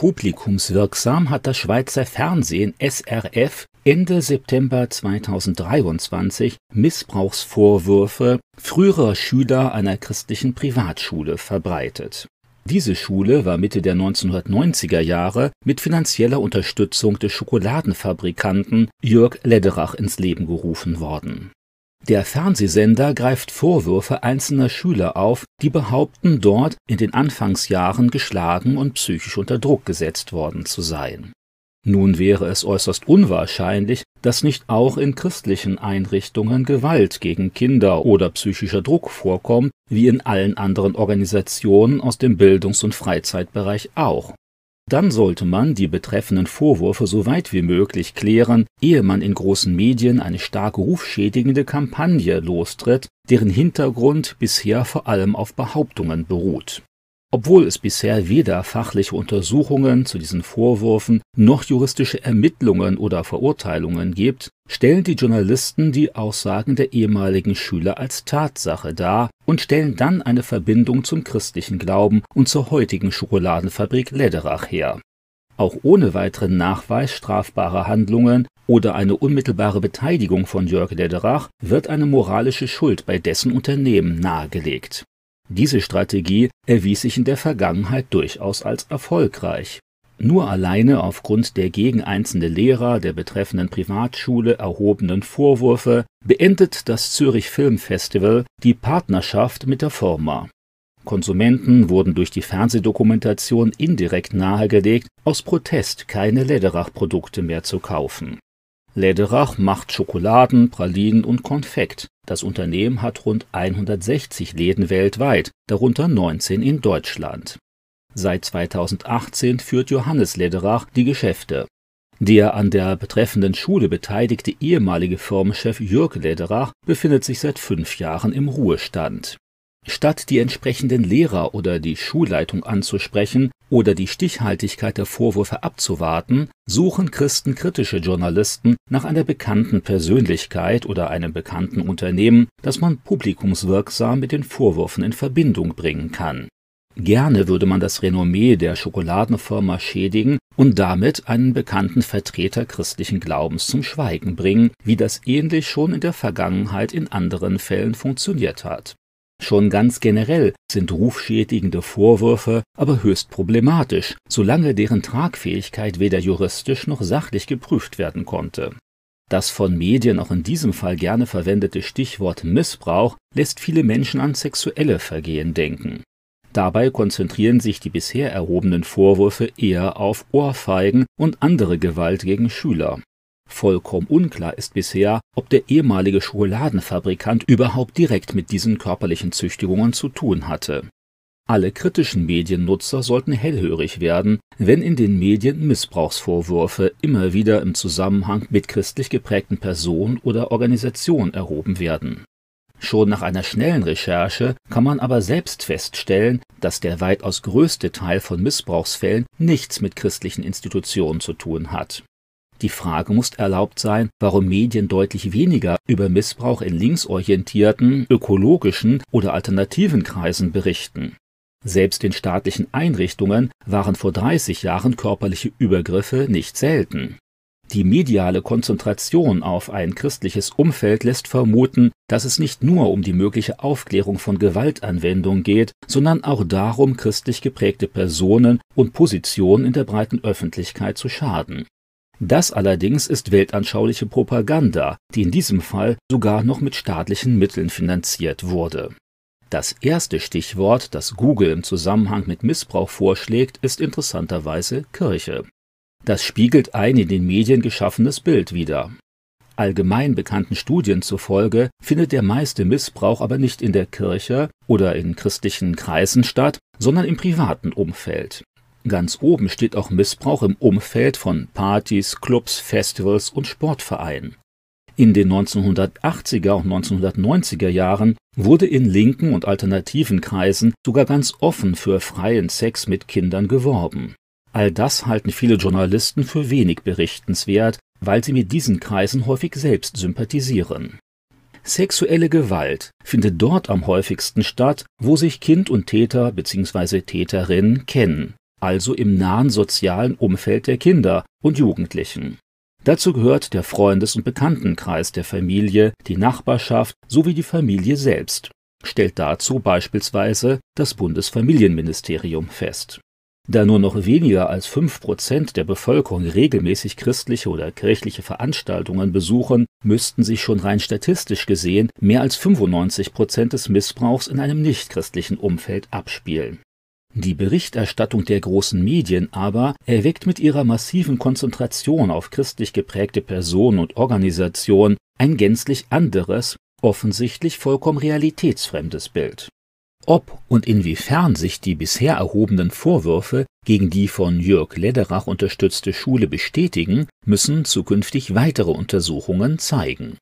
Publikumswirksam hat das Schweizer Fernsehen SRF Ende September 2023 Missbrauchsvorwürfe früherer Schüler einer christlichen Privatschule verbreitet. Diese Schule war Mitte der 1990er Jahre mit finanzieller Unterstützung des Schokoladenfabrikanten Jörg Lederach ins Leben gerufen worden der Fernsehsender greift Vorwürfe einzelner Schüler auf, die behaupten, dort in den Anfangsjahren geschlagen und psychisch unter Druck gesetzt worden zu sein. Nun wäre es äußerst unwahrscheinlich, dass nicht auch in christlichen Einrichtungen Gewalt gegen Kinder oder psychischer Druck vorkommt, wie in allen anderen Organisationen aus dem Bildungs- und Freizeitbereich auch dann sollte man die betreffenden Vorwürfe so weit wie möglich klären, ehe man in großen Medien eine stark rufschädigende Kampagne lostritt, deren Hintergrund bisher vor allem auf Behauptungen beruht obwohl es bisher weder fachliche Untersuchungen zu diesen Vorwürfen noch juristische Ermittlungen oder Verurteilungen gibt, stellen die Journalisten die Aussagen der ehemaligen Schüler als Tatsache dar und stellen dann eine Verbindung zum christlichen Glauben und zur heutigen Schokoladenfabrik Lederach her. Auch ohne weiteren Nachweis strafbarer Handlungen oder eine unmittelbare Beteiligung von Jörg Lederach wird eine moralische Schuld bei dessen Unternehmen nahegelegt diese Strategie erwies sich in der Vergangenheit durchaus als erfolgreich. Nur alleine aufgrund der gegen einzelne Lehrer der betreffenden Privatschule erhobenen Vorwürfe beendet das Zürich Film Festival die Partnerschaft mit der Firma. Konsumenten wurden durch die Fernsehdokumentation indirekt nahegelegt, aus Protest keine Lederach-Produkte mehr zu kaufen Läderach macht Schokoladen, Pralinen und Konfekt. Das Unternehmen hat rund 160 Läden weltweit, darunter 19 in Deutschland. Seit 2018 führt Johannes Läderach die Geschäfte. Der an der betreffenden Schule beteiligte ehemalige Firmenchef Jürg Läderach befindet sich seit fünf Jahren im Ruhestand Statt die entsprechenden Lehrer oder die Schulleitung anzusprechen oder die Stichhaltigkeit der Vorwürfe abzuwarten, suchen christenkritische Journalisten nach einer bekannten Persönlichkeit oder einem bekannten Unternehmen, das man publikumswirksam mit den Vorwürfen in Verbindung bringen kann. Gerne würde man das Renommee der Schokoladenfirma schädigen und damit einen bekannten Vertreter christlichen Glaubens zum Schweigen bringen, wie das ähnlich schon in der Vergangenheit in anderen Fällen funktioniert hat Schon ganz generell sind rufschädigende Vorwürfe aber höchst problematisch, solange deren Tragfähigkeit weder juristisch noch sachlich geprüft werden konnte. Das von Medien auch in diesem Fall gerne verwendete Stichwort Missbrauch lässt viele Menschen an sexuelle Vergehen denken. Dabei konzentrieren sich die bisher erhobenen Vorwürfe eher auf Ohrfeigen und andere Gewalt gegen Schüler Vollkommen unklar ist bisher, ob der ehemalige Schokoladenfabrikant überhaupt direkt mit diesen körperlichen Züchtigungen zu tun hatte. Alle kritischen Mediennutzer sollten hellhörig werden, wenn in den Medien Missbrauchsvorwürfe immer wieder im Zusammenhang mit christlich geprägten Personen oder Organisationen erhoben werden. Schon nach einer schnellen Recherche kann man aber selbst feststellen, dass der weitaus größte Teil von Missbrauchsfällen nichts mit christlichen Institutionen zu tun hat die Frage muss erlaubt sein, warum Medien deutlich weniger über Missbrauch in linksorientierten, ökologischen oder alternativen Kreisen berichten. Selbst in staatlichen Einrichtungen waren vor 30 Jahren körperliche Übergriffe nicht selten. Die mediale Konzentration auf ein christliches Umfeld lässt vermuten, dass es nicht nur um die mögliche Aufklärung von Gewaltanwendung geht, sondern auch darum, christlich geprägte Personen und Positionen in der breiten Öffentlichkeit zu schaden das allerdings ist weltanschauliche Propaganda, die in diesem Fall sogar noch mit staatlichen Mitteln finanziert wurde. Das erste Stichwort, das Google im Zusammenhang mit Missbrauch vorschlägt, ist interessanterweise Kirche. Das spiegelt ein in den Medien geschaffenes Bild wider. Allgemein bekannten Studien zufolge findet der meiste Missbrauch aber nicht in der Kirche oder in christlichen Kreisen statt, sondern im privaten Umfeld. Ganz oben steht auch Missbrauch im Umfeld von Partys, Clubs, Festivals und Sportvereinen. In den 1980er und 1990er Jahren wurde in linken und alternativen Kreisen sogar ganz offen für freien Sex mit Kindern geworben. All das halten viele Journalisten für wenig berichtenswert, weil sie mit diesen Kreisen häufig selbst sympathisieren. Sexuelle Gewalt findet dort am häufigsten statt, wo sich Kind und Täter bzw. Täterin kennen also im nahen sozialen Umfeld der Kinder und Jugendlichen. Dazu gehört der Freundes- und Bekanntenkreis der Familie, die Nachbarschaft sowie die Familie selbst, stellt dazu beispielsweise das Bundesfamilienministerium fest. Da nur noch weniger als fünf Prozent der Bevölkerung regelmäßig christliche oder kirchliche Veranstaltungen besuchen, müssten sich schon rein statistisch gesehen mehr als 95 Prozent des Missbrauchs in einem nichtchristlichen Umfeld abspielen. Die Berichterstattung der großen Medien aber erweckt mit ihrer massiven Konzentration auf christlich geprägte Personen und Organisationen ein gänzlich anderes, offensichtlich vollkommen realitätsfremdes Bild. Ob und inwiefern sich die bisher erhobenen Vorwürfe gegen die von Jörg Lederach unterstützte Schule bestätigen, müssen zukünftig weitere Untersuchungen zeigen